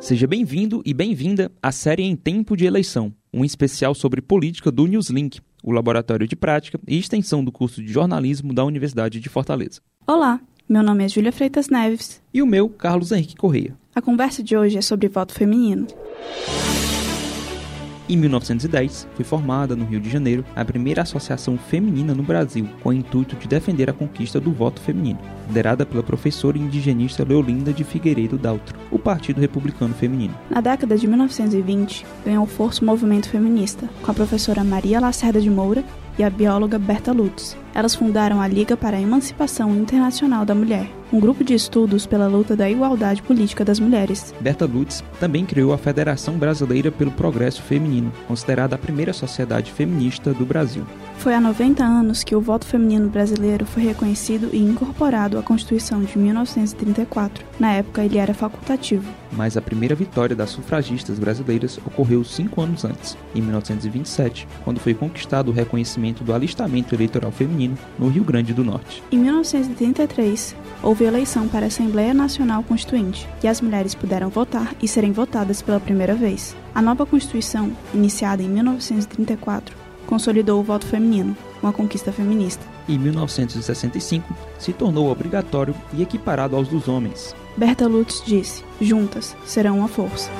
Seja bem-vindo e bem-vinda à série Em Tempo de Eleição, um especial sobre política do Newslink, o laboratório de prática e extensão do curso de jornalismo da Universidade de Fortaleza. Olá, meu nome é Júlia Freitas Neves. E o meu, Carlos Henrique Correia. A conversa de hoje é sobre voto feminino. Em 1910, foi formada no Rio de Janeiro a primeira associação feminina no Brasil, com o intuito de defender a conquista do voto feminino, liderada pela professora indigenista Leolinda de Figueiredo Daltro, o Partido Republicano Feminino. Na década de 1920, ganhou força o movimento feminista, com a professora Maria Lacerda de Moura e a bióloga Berta Lutz. Elas fundaram a Liga para a Emancipação Internacional da Mulher, um grupo de estudos pela luta da igualdade política das mulheres. Berta Lutz também criou a Federação Brasileira pelo Progresso Feminino, considerada a primeira sociedade feminista do Brasil. Foi há 90 anos que o voto feminino brasileiro foi reconhecido e incorporado à Constituição de 1934. Na época, ele era facultativo. Mas a primeira vitória das sufragistas brasileiras ocorreu cinco anos antes, em 1927, quando foi conquistado o reconhecimento do alistamento eleitoral feminino no Rio Grande do Norte. Em 1933, houve eleição para a Assembleia Nacional Constituinte e as mulheres puderam votar e serem votadas pela primeira vez. A nova Constituição, iniciada em 1934, consolidou o voto feminino, uma conquista feminista. Em 1965, se tornou obrigatório e equiparado aos dos homens. Berta Lutz disse: juntas serão uma força.